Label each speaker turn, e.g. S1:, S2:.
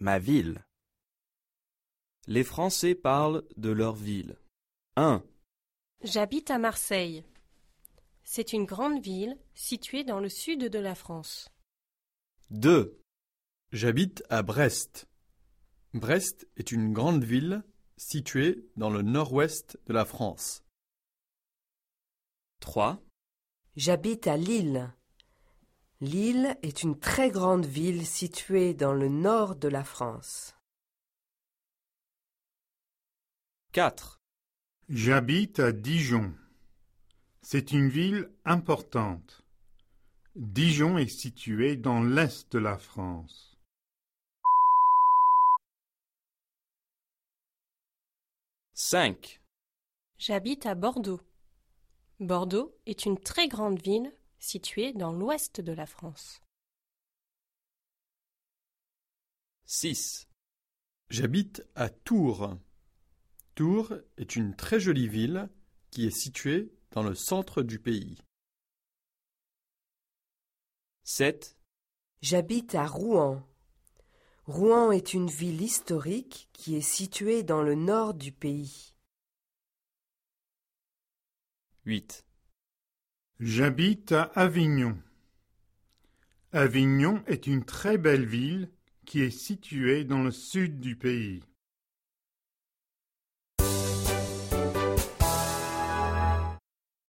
S1: Ma ville.
S2: Les Français parlent de leur ville. 1,
S3: J'habite à Marseille. C'est une grande ville située dans le sud de la France.
S2: 2,
S4: J'habite à Brest. Brest est une grande ville située dans le nord-ouest de la France.
S2: 3,
S5: J'habite à Lille. Lille est une très grande ville située dans le nord de la France.
S2: 4,
S6: J'habite à Dijon. C'est une ville importante. Dijon est située dans l'est de la France.
S2: 5,
S3: J'habite à Bordeaux. Bordeaux est une très grande ville située dans l'ouest de la France.
S2: 6,
S4: J'habite à Tours. Tours est une très jolie ville qui est située dans le centre du pays.
S2: 7,
S5: J'habite à Rouen. Rouen est une ville historique qui est située dans le nord du pays.
S2: 8,
S6: J'habite à Avignon. Avignon est une très belle ville qui est située dans le sud du pays.